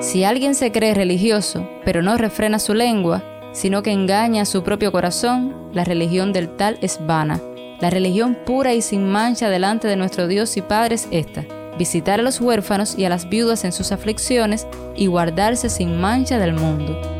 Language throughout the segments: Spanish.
Si alguien se cree religioso, pero no refrena su lengua, sino que engaña a su propio corazón, la religión del tal es vana. La religión pura y sin mancha delante de nuestro Dios y Padre es esta, visitar a los huérfanos y a las viudas en sus aflicciones y guardarse sin mancha del mundo.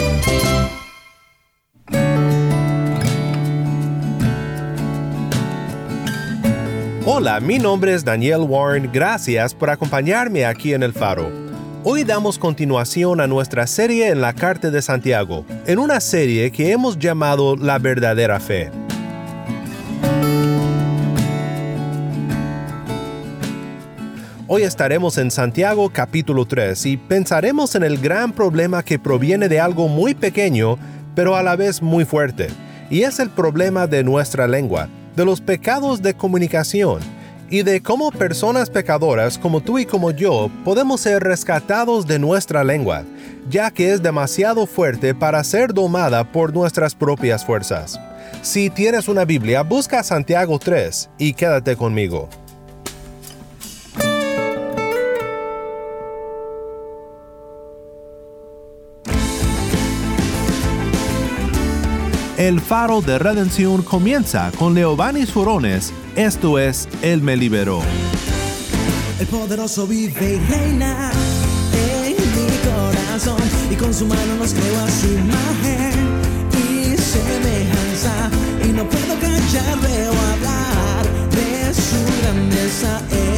Hola, mi nombre es Daniel Warren, gracias por acompañarme aquí en El Faro. Hoy damos continuación a nuestra serie en la Carta de Santiago, en una serie que hemos llamado La verdadera fe. Hoy estaremos en Santiago capítulo 3 y pensaremos en el gran problema que proviene de algo muy pequeño, pero a la vez muy fuerte, y es el problema de nuestra lengua de los pecados de comunicación y de cómo personas pecadoras como tú y como yo podemos ser rescatados de nuestra lengua, ya que es demasiado fuerte para ser domada por nuestras propias fuerzas. Si tienes una Biblia, busca Santiago 3 y quédate conmigo. El faro de redención comienza con Leobanis Forones, esto es Él me liberó. El poderoso vive y reina en mi corazón y con su mano nos creó a su imagen y semejanza y no puedo callarle o hablar de su grandeza.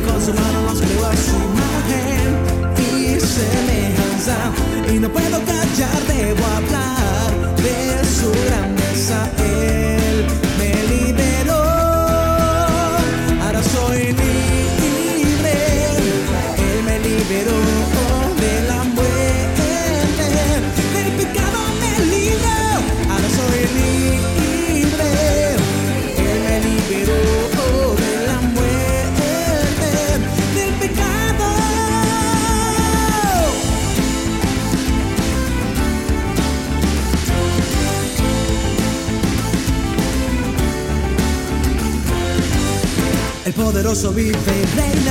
Con su mano nos creó a su imagen y semejanza. Y no puedo callar, poderoso vive y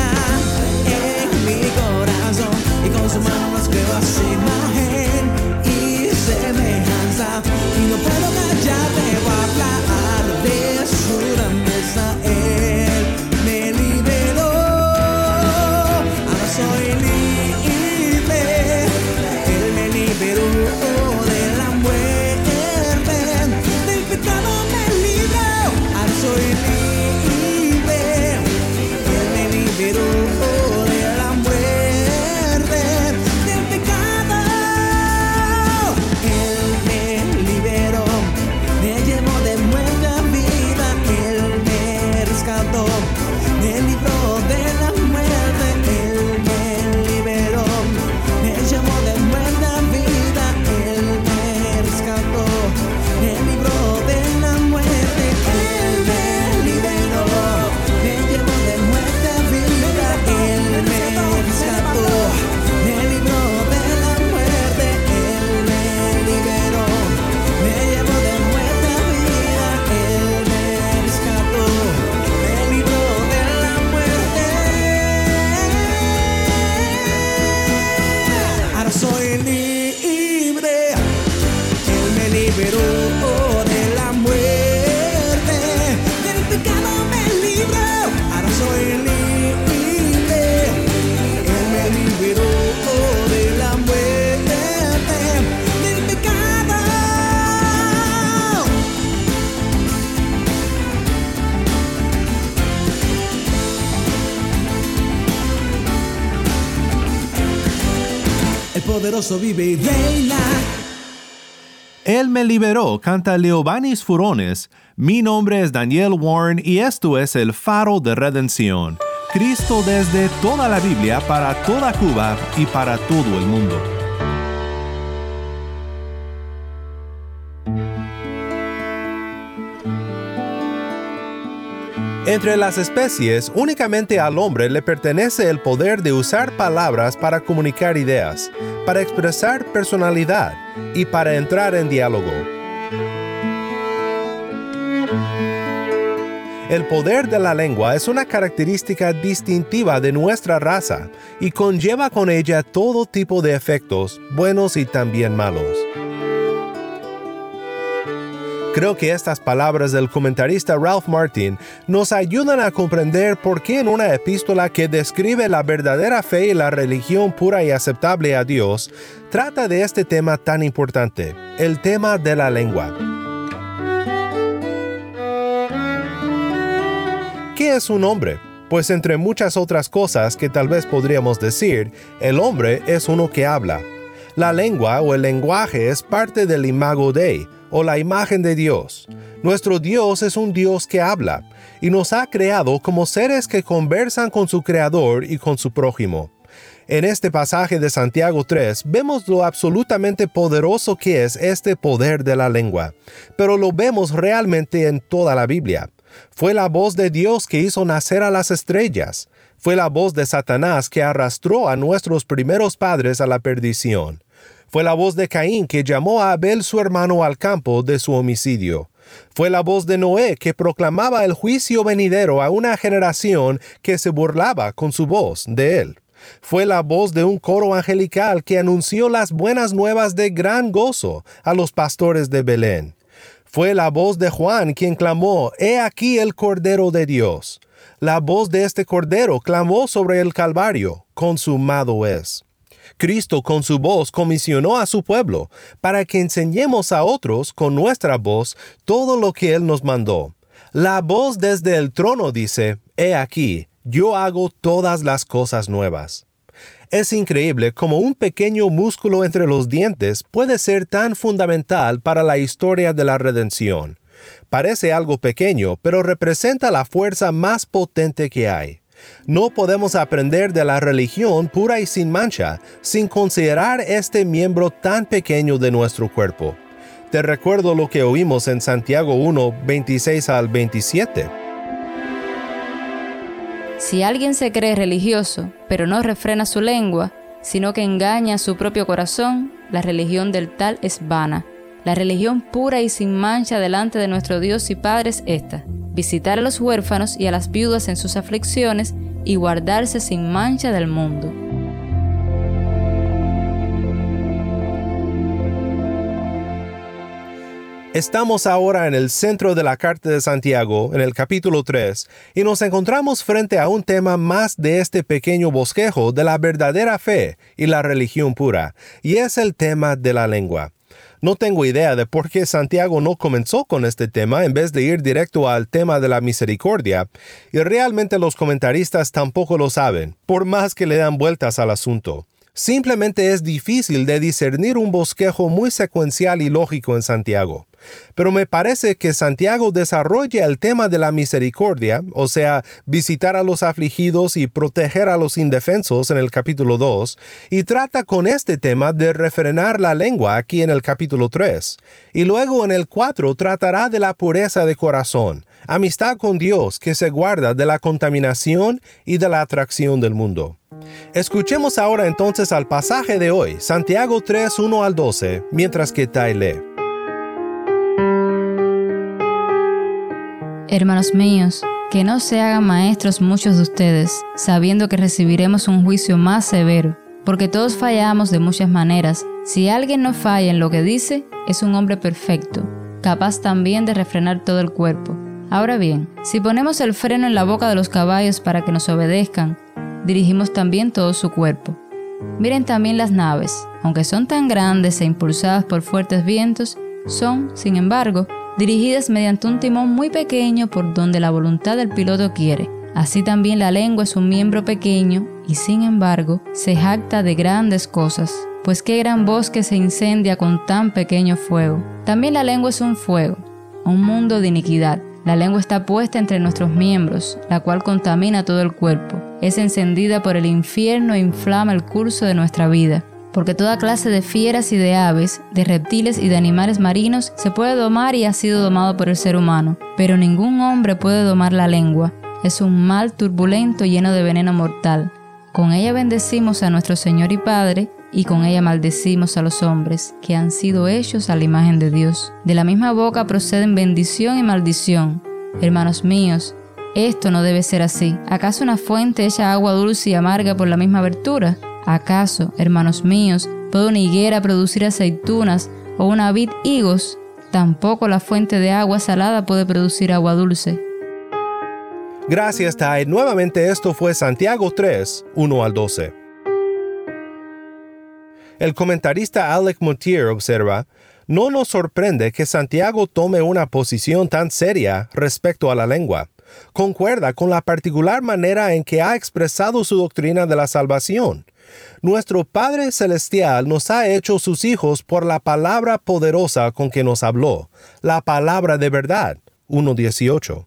Él me liberó, canta Leobanis Furones. Mi nombre es Daniel Warren y esto es el faro de redención. Cristo desde toda la Biblia para toda Cuba y para todo el mundo. Entre las especies, únicamente al hombre le pertenece el poder de usar palabras para comunicar ideas, para expresar personalidad y para entrar en diálogo. El poder de la lengua es una característica distintiva de nuestra raza y conlleva con ella todo tipo de efectos, buenos y también malos. Creo que estas palabras del comentarista Ralph Martin nos ayudan a comprender por qué en una epístola que describe la verdadera fe y la religión pura y aceptable a Dios, trata de este tema tan importante, el tema de la lengua. ¿Qué es un hombre? Pues entre muchas otras cosas que tal vez podríamos decir, el hombre es uno que habla. La lengua o el lenguaje es parte del imago Dei, o la imagen de Dios. Nuestro Dios es un Dios que habla y nos ha creado como seres que conversan con su Creador y con su prójimo. En este pasaje de Santiago 3 vemos lo absolutamente poderoso que es este poder de la lengua, pero lo vemos realmente en toda la Biblia. Fue la voz de Dios que hizo nacer a las estrellas. Fue la voz de Satanás que arrastró a nuestros primeros padres a la perdición. Fue la voz de Caín que llamó a Abel su hermano al campo de su homicidio. Fue la voz de Noé que proclamaba el juicio venidero a una generación que se burlaba con su voz de él. Fue la voz de un coro angelical que anunció las buenas nuevas de gran gozo a los pastores de Belén. Fue la voz de Juan quien clamó, He aquí el Cordero de Dios. La voz de este Cordero clamó sobre el Calvario, consumado es. Cristo con su voz comisionó a su pueblo para que enseñemos a otros con nuestra voz todo lo que Él nos mandó. La voz desde el trono dice, He aquí, yo hago todas las cosas nuevas. Es increíble cómo un pequeño músculo entre los dientes puede ser tan fundamental para la historia de la redención. Parece algo pequeño, pero representa la fuerza más potente que hay. No podemos aprender de la religión pura y sin mancha sin considerar este miembro tan pequeño de nuestro cuerpo. Te recuerdo lo que oímos en Santiago 1, 26 al 27. Si alguien se cree religioso, pero no refrena su lengua, sino que engaña su propio corazón, la religión del tal es vana. La religión pura y sin mancha delante de nuestro Dios y Padre es esta, visitar a los huérfanos y a las viudas en sus aflicciones y guardarse sin mancha del mundo. Estamos ahora en el centro de la carta de Santiago, en el capítulo 3, y nos encontramos frente a un tema más de este pequeño bosquejo de la verdadera fe y la religión pura, y es el tema de la lengua. No tengo idea de por qué Santiago no comenzó con este tema en vez de ir directo al tema de la misericordia, y realmente los comentaristas tampoco lo saben, por más que le dan vueltas al asunto. Simplemente es difícil de discernir un bosquejo muy secuencial y lógico en Santiago. Pero me parece que Santiago desarrolla el tema de la misericordia, o sea, visitar a los afligidos y proteger a los indefensos en el capítulo 2, y trata con este tema de refrenar la lengua aquí en el capítulo 3. Y luego en el 4 tratará de la pureza de corazón, amistad con Dios que se guarda de la contaminación y de la atracción del mundo. Escuchemos ahora entonces al pasaje de hoy, Santiago 3, 1 al 12, mientras que Tai lee. Hermanos míos, que no se hagan maestros muchos de ustedes, sabiendo que recibiremos un juicio más severo, porque todos fallamos de muchas maneras. Si alguien no falla en lo que dice, es un hombre perfecto, capaz también de refrenar todo el cuerpo. Ahora bien, si ponemos el freno en la boca de los caballos para que nos obedezcan, dirigimos también todo su cuerpo. Miren también las naves, aunque son tan grandes e impulsadas por fuertes vientos, son, sin embargo, dirigidas mediante un timón muy pequeño por donde la voluntad del piloto quiere. Así también la lengua es un miembro pequeño y sin embargo se jacta de grandes cosas. pues qué gran bosque se incendia con tan pequeño fuego. También la lengua es un fuego, un mundo de iniquidad. La lengua está puesta entre nuestros miembros, la cual contamina todo el cuerpo. Es encendida por el infierno e inflama el curso de nuestra vida. Porque toda clase de fieras y de aves, de reptiles y de animales marinos se puede domar y ha sido domado por el ser humano. Pero ningún hombre puede domar la lengua. Es un mal turbulento lleno de veneno mortal. Con ella bendecimos a nuestro Señor y Padre, y con ella maldecimos a los hombres, que han sido hechos a la imagen de Dios. De la misma boca proceden bendición y maldición. Hermanos míos, esto no debe ser así. ¿Acaso una fuente echa agua dulce y amarga por la misma abertura? ¿Acaso, hermanos míos, puede una higuera producir aceitunas o una vid higos? Tampoco la fuente de agua salada puede producir agua dulce. Gracias, Tai. Nuevamente esto fue Santiago 3, 1 al 12. El comentarista Alec Montier observa, no nos sorprende que Santiago tome una posición tan seria respecto a la lengua. Concuerda con la particular manera en que ha expresado su doctrina de la salvación. Nuestro Padre Celestial nos ha hecho sus hijos por la palabra poderosa con que nos habló, la palabra de verdad. 1.18.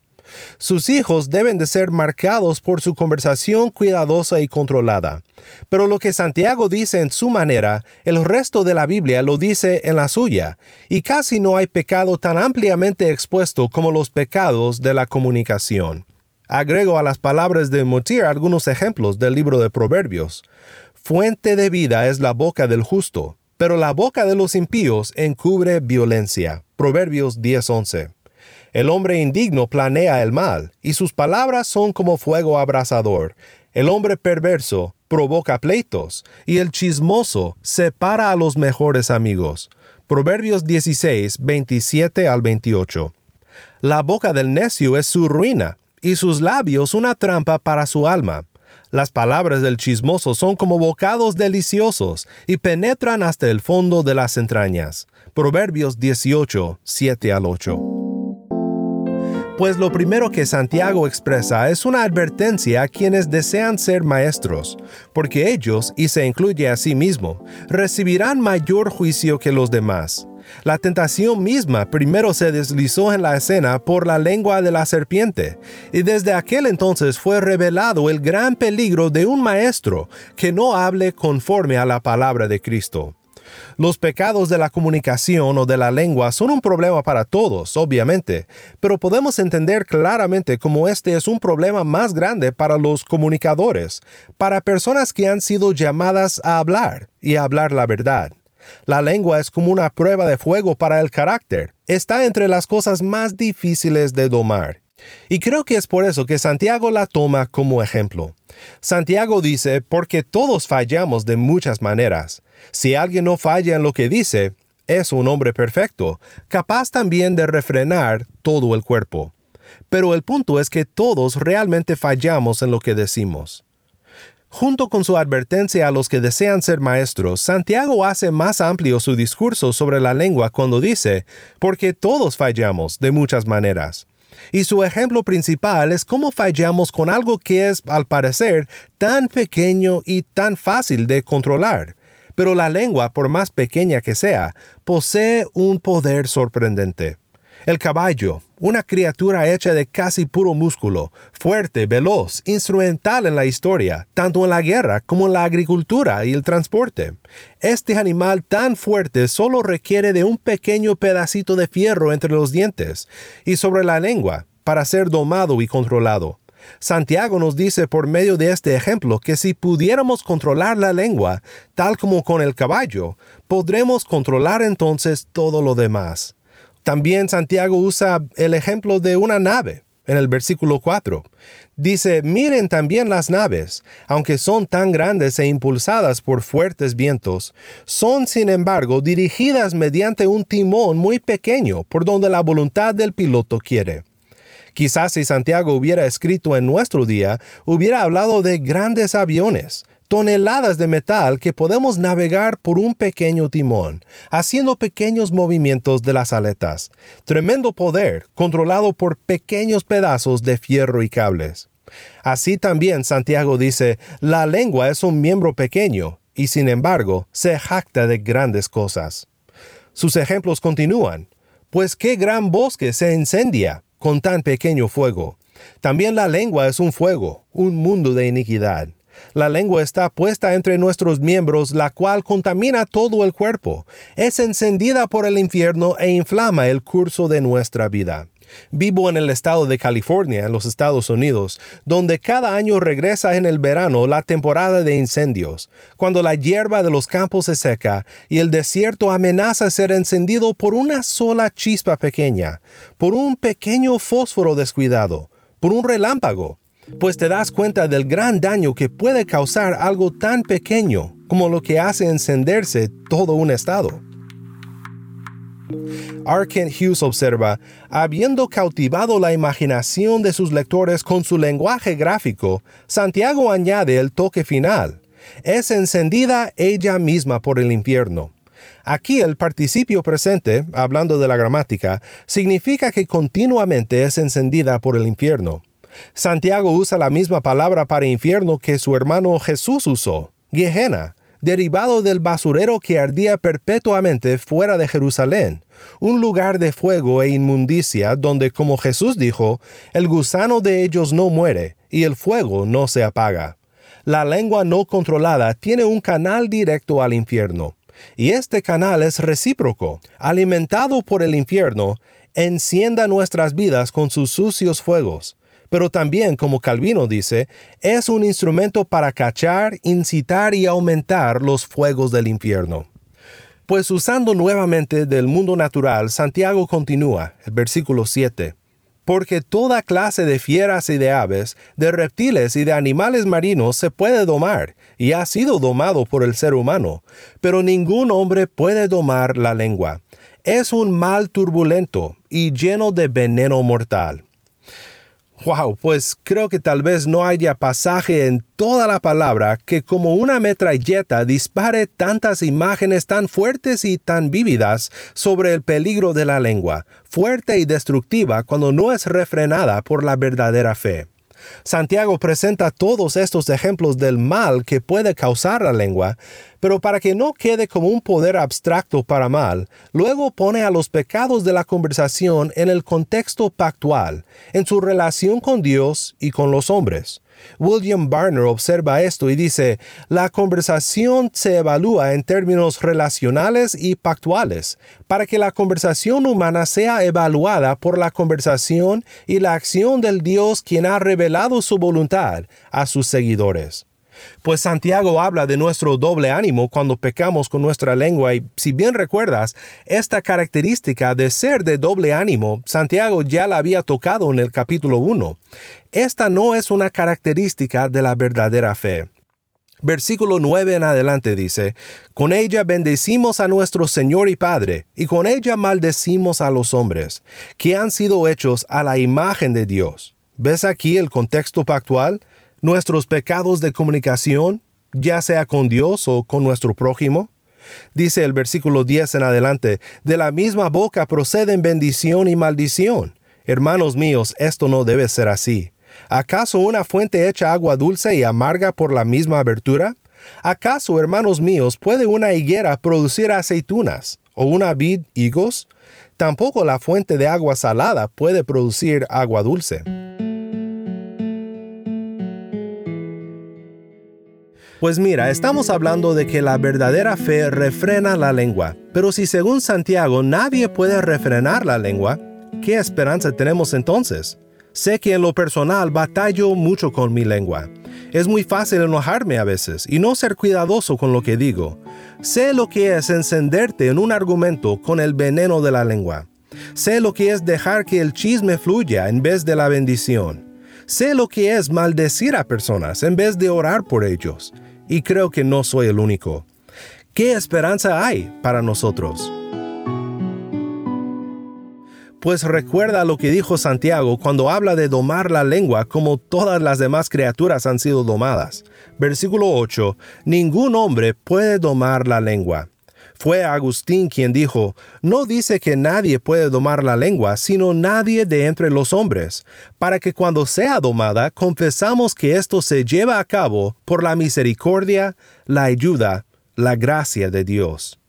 Sus hijos deben de ser marcados por su conversación cuidadosa y controlada. Pero lo que Santiago dice en su manera, el resto de la Biblia lo dice en la suya, y casi no hay pecado tan ampliamente expuesto como los pecados de la comunicación. Agrego a las palabras de Motir algunos ejemplos del libro de Proverbios. Fuente de vida es la boca del justo, pero la boca de los impíos encubre violencia. Proverbios 10:11. El hombre indigno planea el mal, y sus palabras son como fuego abrasador. El hombre perverso provoca pleitos, y el chismoso separa a los mejores amigos. Proverbios 16, 27 al 28. La boca del necio es su ruina, y sus labios una trampa para su alma. Las palabras del chismoso son como bocados deliciosos y penetran hasta el fondo de las entrañas. Proverbios 18, 7 al 8 pues lo primero que Santiago expresa es una advertencia a quienes desean ser maestros, porque ellos, y se incluye a sí mismo, recibirán mayor juicio que los demás. La tentación misma primero se deslizó en la escena por la lengua de la serpiente, y desde aquel entonces fue revelado el gran peligro de un maestro que no hable conforme a la palabra de Cristo. Los pecados de la comunicación o de la lengua son un problema para todos, obviamente, pero podemos entender claramente cómo este es un problema más grande para los comunicadores, para personas que han sido llamadas a hablar y a hablar la verdad. La lengua es como una prueba de fuego para el carácter. Está entre las cosas más difíciles de domar. Y creo que es por eso que Santiago la toma como ejemplo. Santiago dice, porque todos fallamos de muchas maneras. Si alguien no falla en lo que dice, es un hombre perfecto, capaz también de refrenar todo el cuerpo. Pero el punto es que todos realmente fallamos en lo que decimos. Junto con su advertencia a los que desean ser maestros, Santiago hace más amplio su discurso sobre la lengua cuando dice, porque todos fallamos de muchas maneras. Y su ejemplo principal es cómo fallamos con algo que es, al parecer, tan pequeño y tan fácil de controlar. Pero la lengua, por más pequeña que sea, posee un poder sorprendente. El caballo, una criatura hecha de casi puro músculo, fuerte, veloz, instrumental en la historia, tanto en la guerra como en la agricultura y el transporte. Este animal tan fuerte solo requiere de un pequeño pedacito de fierro entre los dientes y sobre la lengua para ser domado y controlado. Santiago nos dice por medio de este ejemplo que si pudiéramos controlar la lengua, tal como con el caballo, podremos controlar entonces todo lo demás. También Santiago usa el ejemplo de una nave en el versículo 4. Dice, miren también las naves, aunque son tan grandes e impulsadas por fuertes vientos, son sin embargo dirigidas mediante un timón muy pequeño por donde la voluntad del piloto quiere. Quizás si Santiago hubiera escrito en nuestro día, hubiera hablado de grandes aviones, toneladas de metal que podemos navegar por un pequeño timón, haciendo pequeños movimientos de las aletas. Tremendo poder, controlado por pequeños pedazos de fierro y cables. Así también Santiago dice, la lengua es un miembro pequeño, y sin embargo se jacta de grandes cosas. Sus ejemplos continúan, pues qué gran bosque se incendia con tan pequeño fuego. También la lengua es un fuego, un mundo de iniquidad. La lengua está puesta entre nuestros miembros, la cual contamina todo el cuerpo. Es encendida por el infierno e inflama el curso de nuestra vida. Vivo en el estado de California, en los Estados Unidos, donde cada año regresa en el verano la temporada de incendios, cuando la hierba de los campos se seca y el desierto amenaza ser encendido por una sola chispa pequeña, por un pequeño fósforo descuidado, por un relámpago, pues te das cuenta del gran daño que puede causar algo tan pequeño como lo que hace encenderse todo un estado. R. Kent Hughes observa, habiendo cautivado la imaginación de sus lectores con su lenguaje gráfico, Santiago añade el toque final. Es encendida ella misma por el infierno. Aquí el participio presente, hablando de la gramática, significa que continuamente es encendida por el infierno. Santiago usa la misma palabra para infierno que su hermano Jesús usó, Gehenna, derivado del basurero que ardía perpetuamente fuera de Jerusalén, un lugar de fuego e inmundicia donde, como Jesús dijo, el gusano de ellos no muere y el fuego no se apaga. La lengua no controlada tiene un canal directo al infierno, y este canal es recíproco, alimentado por el infierno, encienda nuestras vidas con sus sucios fuegos, pero también, como Calvino dice, es un instrumento para cachar, incitar y aumentar los fuegos del infierno. Pues usando nuevamente del mundo natural, Santiago continúa, el versículo 7. Porque toda clase de fieras y de aves, de reptiles y de animales marinos se puede domar, y ha sido domado por el ser humano, pero ningún hombre puede domar la lengua. Es un mal turbulento y lleno de veneno mortal. Wow, pues creo que tal vez no haya pasaje en toda la palabra que como una metralleta dispare tantas imágenes tan fuertes y tan vívidas sobre el peligro de la lengua, fuerte y destructiva cuando no es refrenada por la verdadera fe. Santiago presenta todos estos ejemplos del mal que puede causar la lengua, pero para que no quede como un poder abstracto para mal, luego pone a los pecados de la conversación en el contexto pactual, en su relación con Dios y con los hombres. William Barner observa esto y dice, la conversación se evalúa en términos relacionales y pactuales, para que la conversación humana sea evaluada por la conversación y la acción del Dios quien ha revelado su voluntad a sus seguidores. Pues Santiago habla de nuestro doble ánimo cuando pecamos con nuestra lengua y si bien recuerdas, esta característica de ser de doble ánimo, Santiago ya la había tocado en el capítulo 1. Esta no es una característica de la verdadera fe. Versículo 9 en adelante dice, Con ella bendecimos a nuestro Señor y Padre, y con ella maldecimos a los hombres, que han sido hechos a la imagen de Dios. ¿Ves aquí el contexto pactual? Nuestros pecados de comunicación, ya sea con Dios o con nuestro prójimo? Dice el versículo 10 en adelante, de la misma boca proceden bendición y maldición. Hermanos míos, esto no debe ser así. ¿Acaso una fuente echa agua dulce y amarga por la misma abertura? ¿Acaso, hermanos míos, puede una higuera producir aceitunas o una vid higos? Tampoco la fuente de agua salada puede producir agua dulce. Pues mira, estamos hablando de que la verdadera fe refrena la lengua, pero si según Santiago nadie puede refrenar la lengua, ¿qué esperanza tenemos entonces? Sé que en lo personal batallo mucho con mi lengua. Es muy fácil enojarme a veces y no ser cuidadoso con lo que digo. Sé lo que es encenderte en un argumento con el veneno de la lengua. Sé lo que es dejar que el chisme fluya en vez de la bendición. Sé lo que es maldecir a personas en vez de orar por ellos y creo que no soy el único. ¿Qué esperanza hay para nosotros? Pues recuerda lo que dijo Santiago cuando habla de domar la lengua como todas las demás criaturas han sido domadas. Versículo 8. Ningún hombre puede domar la lengua. Fue Agustín quien dijo, no dice que nadie puede domar la lengua, sino nadie de entre los hombres, para que cuando sea domada confesamos que esto se lleva a cabo por la misericordia, la ayuda la gracia de Dios.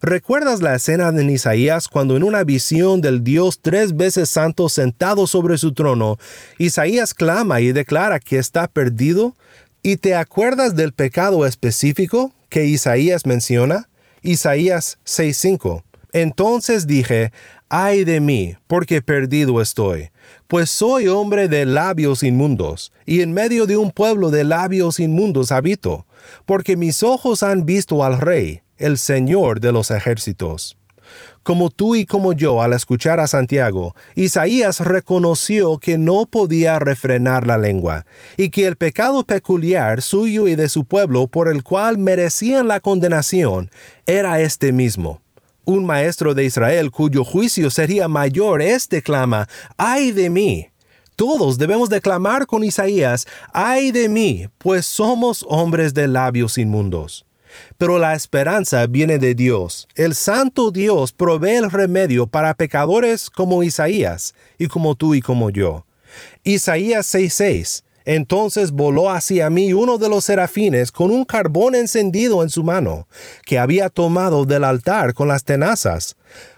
¿Recuerdas la escena en Isaías cuando en una visión del Dios tres veces santo sentado sobre su trono, Isaías clama y declara que está perdido? ¿Y te acuerdas del pecado específico que Isaías menciona? Isaías 6:5. Entonces dije, ay de mí, porque perdido estoy, pues soy hombre de labios inmundos, y en medio de un pueblo de labios inmundos habito, porque mis ojos han visto al Rey, el Señor de los ejércitos. Como tú y como yo al escuchar a Santiago, Isaías reconoció que no podía refrenar la lengua, y que el pecado peculiar suyo y de su pueblo por el cual merecían la condenación era este mismo. Un maestro de Israel cuyo juicio sería mayor, este clama, ay de mí. Todos debemos declamar con Isaías, ay de mí, pues somos hombres de labios inmundos. Pero la esperanza viene de Dios. El santo Dios provee el remedio para pecadores como Isaías y como tú y como yo. Isaías 6:6. Entonces voló hacia mí uno de los serafines con un carbón encendido en su mano, que había tomado del altar con las tenazas.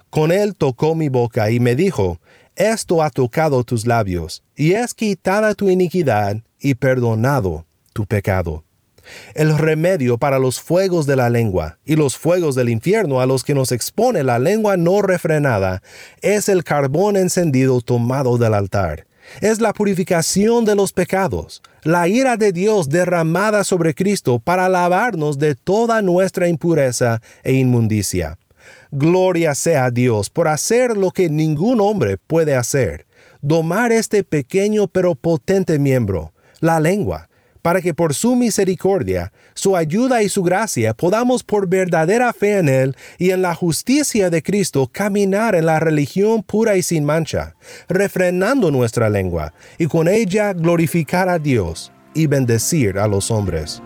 Con él tocó mi boca y me dijo, Esto ha tocado tus labios, y es quitada tu iniquidad y perdonado tu pecado el remedio para los fuegos de la lengua y los fuegos del infierno a los que nos expone la lengua no refrenada, es el carbón encendido tomado del altar. Es la purificación de los pecados, la ira de Dios derramada sobre Cristo para lavarnos de toda nuestra impureza e inmundicia. Gloria sea a Dios por hacer lo que ningún hombre puede hacer, domar este pequeño pero potente miembro, la lengua, para que por su misericordia, su ayuda y su gracia podamos por verdadera fe en Él y en la justicia de Cristo caminar en la religión pura y sin mancha, refrenando nuestra lengua, y con ella glorificar a Dios y bendecir a los hombres.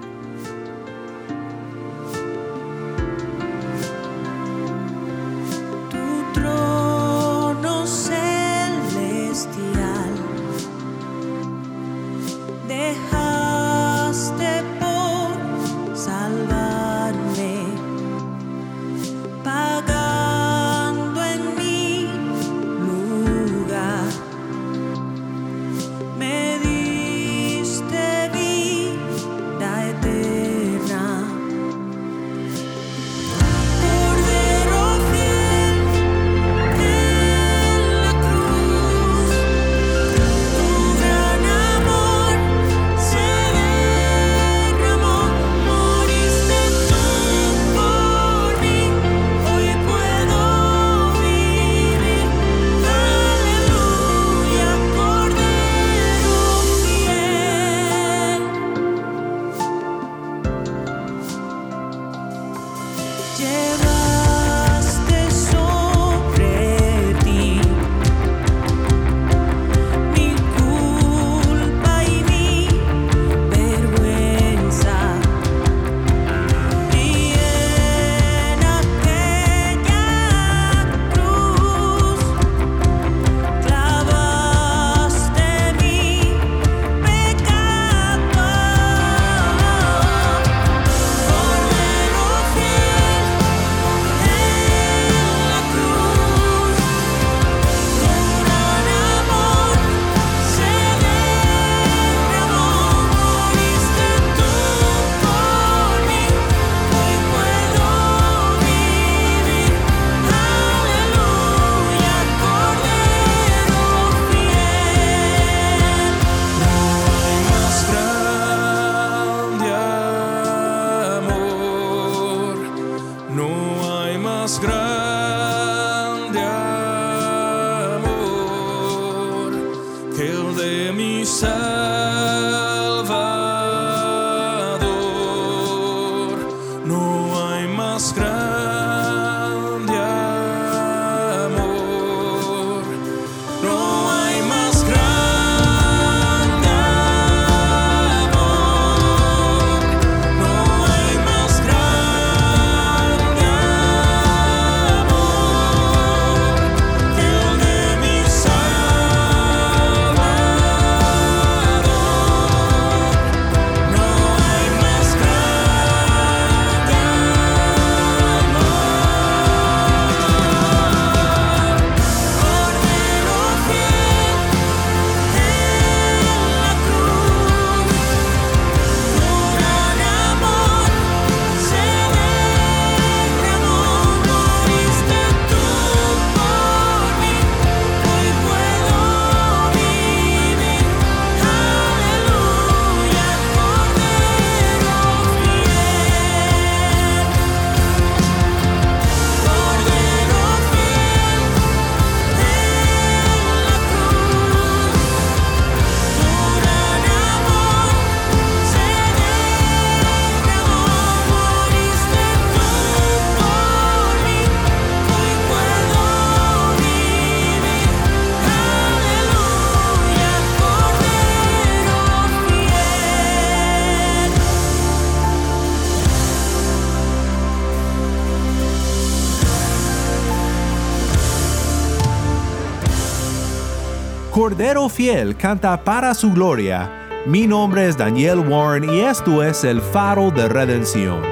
Fiel canta para su gloria. Mi nombre es Daniel Warren y esto es el faro de redención.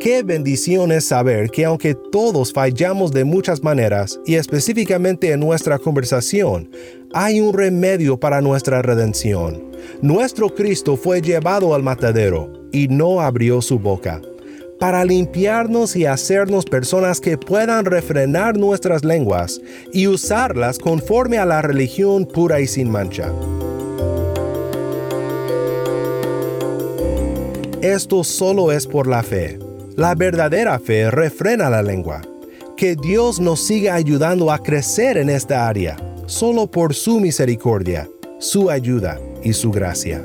Qué bendición es saber que aunque todos fallamos de muchas maneras y específicamente en nuestra conversación, hay un remedio para nuestra redención. Nuestro Cristo fue llevado al matadero y no abrió su boca para limpiarnos y hacernos personas que puedan refrenar nuestras lenguas y usarlas conforme a la religión pura y sin mancha. Esto solo es por la fe. La verdadera fe refrena la lengua. Que Dios nos siga ayudando a crecer en esta área, solo por su misericordia, su ayuda y su gracia.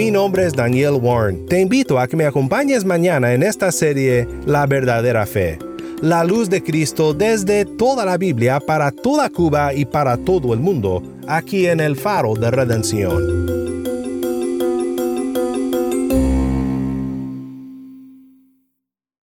Mi nombre es Daniel Warren. Te invito a que me acompañes mañana en esta serie La verdadera fe. La luz de Cristo desde toda la Biblia para toda Cuba y para todo el mundo, aquí en el faro de redención.